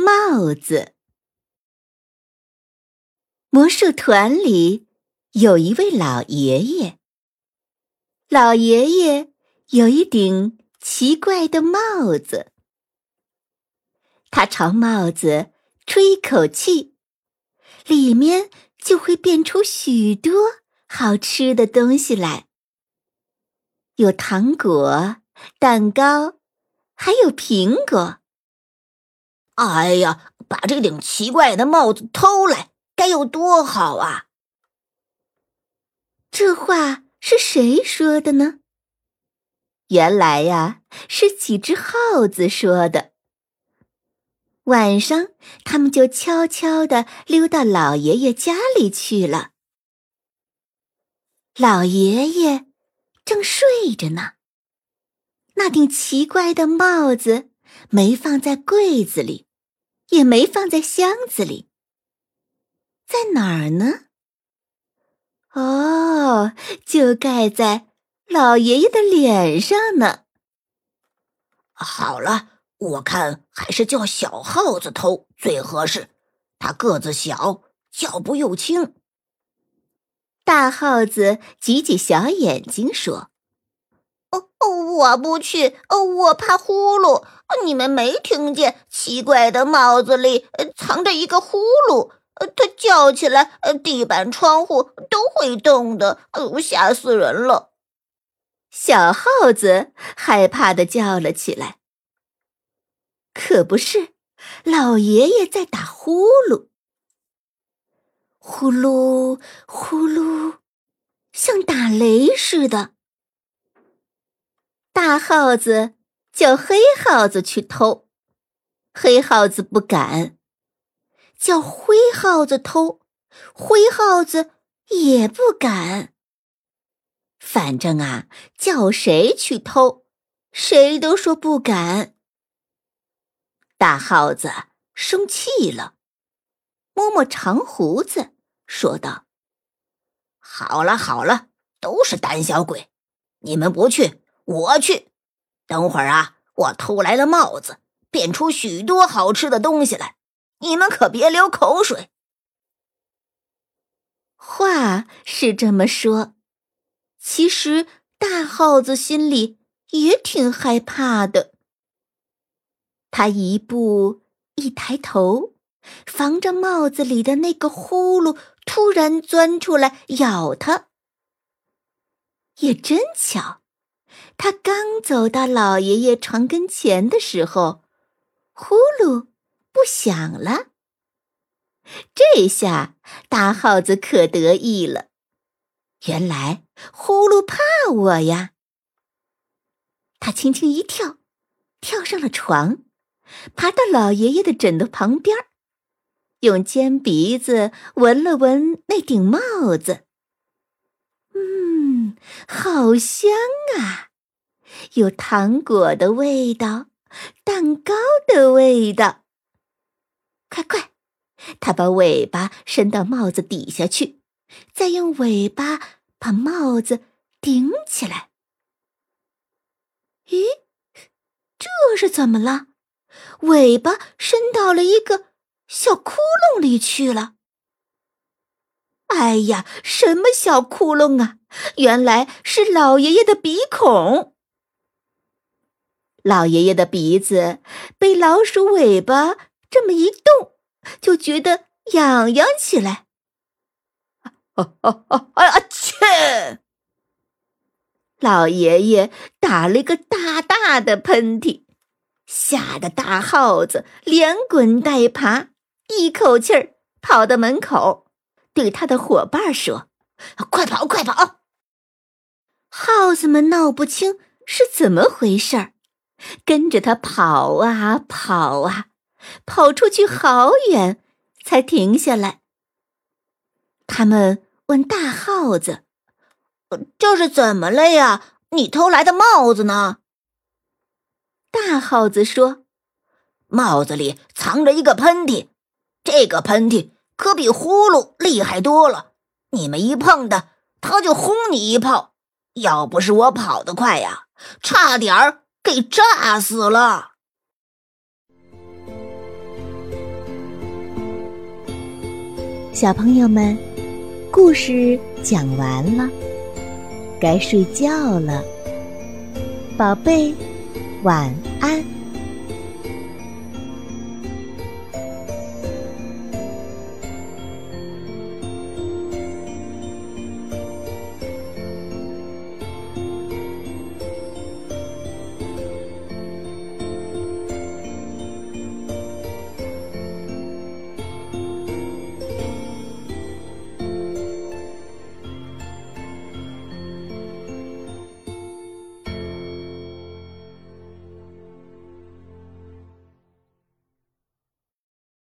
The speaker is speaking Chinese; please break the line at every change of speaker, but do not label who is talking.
帽子。魔术团里有一位老爷爷。老爷爷有一顶奇怪的帽子。他朝帽子吹一口气，里面就会变出许多好吃的东西来，有糖果、蛋糕，还有苹果。
哎呀，把这顶奇怪的帽子偷来，该有多好啊！
这话是谁说的呢？原来呀，是几只耗子说的。晚上，他们就悄悄地溜到老爷爷家里去了。老爷爷正睡着呢，那顶奇怪的帽子没放在柜子里。也没放在箱子里，在哪儿呢？哦，就盖在老爷爷的脸上呢。
好了，我看还是叫小耗子偷最合适，他个子小，脚步又轻。
大耗子挤挤小眼睛说。
哦哦，我不去，哦，我怕呼噜。你们没听见奇怪的帽子里藏着一个呼噜？它叫起来，地板、窗户都会动的，吓死人了。
小耗子害怕的叫了起来。可不是，老爷爷在打呼噜，呼噜呼噜，像打雷似的。大耗子叫黑耗子去偷，黑耗子不敢；叫灰耗子偷，灰耗子也不敢。反正啊，叫谁去偷，谁都说不敢。大耗子生气了，摸摸长胡子，说道：“
好了好了，都是胆小鬼，你们不去。”我去，等会儿啊！我偷来了帽子，变出许多好吃的东西来，你们可别流口水。
话是这么说，其实大耗子心里也挺害怕的。他一步一抬头，防着帽子里的那个呼噜突然钻出来咬他。也真巧。他刚走到老爷爷床跟前的时候，呼噜不响了。这下大耗子可得意了，原来呼噜怕我呀！他轻轻一跳，跳上了床，爬到老爷爷的枕头旁边，用尖鼻子闻了闻那顶帽子。好香啊！有糖果的味道，蛋糕的味道。快快，他把尾巴伸到帽子底下去，再用尾巴把帽子顶起来。咦，这是怎么了？尾巴伸到了一个小窟窿里去了。哎呀，什么小窟窿啊？原来是老爷爷的鼻孔。老爷爷的鼻子被老鼠尾巴这么一动，就觉得痒痒起来。
哦哦哦！哎呀，切！
老爷爷打了一个大大的喷嚏，吓得大耗子连滚带爬，一口气儿跑到门口，对他的伙伴说：“
快跑，快跑！”
耗子们闹不清是怎么回事儿。跟着他跑啊跑啊，跑出去好远，才停下来。他们问大耗子：“
这是怎么了呀？你偷来的帽子呢？”
大耗子说：“
帽子里藏着一个喷嚏，这个喷嚏可比呼噜厉害多了。你们一碰它，它就轰你一炮。要不是我跑得快呀，差点儿给炸死了。”
小朋友们，故事讲完了，该睡觉了，宝贝。晚安。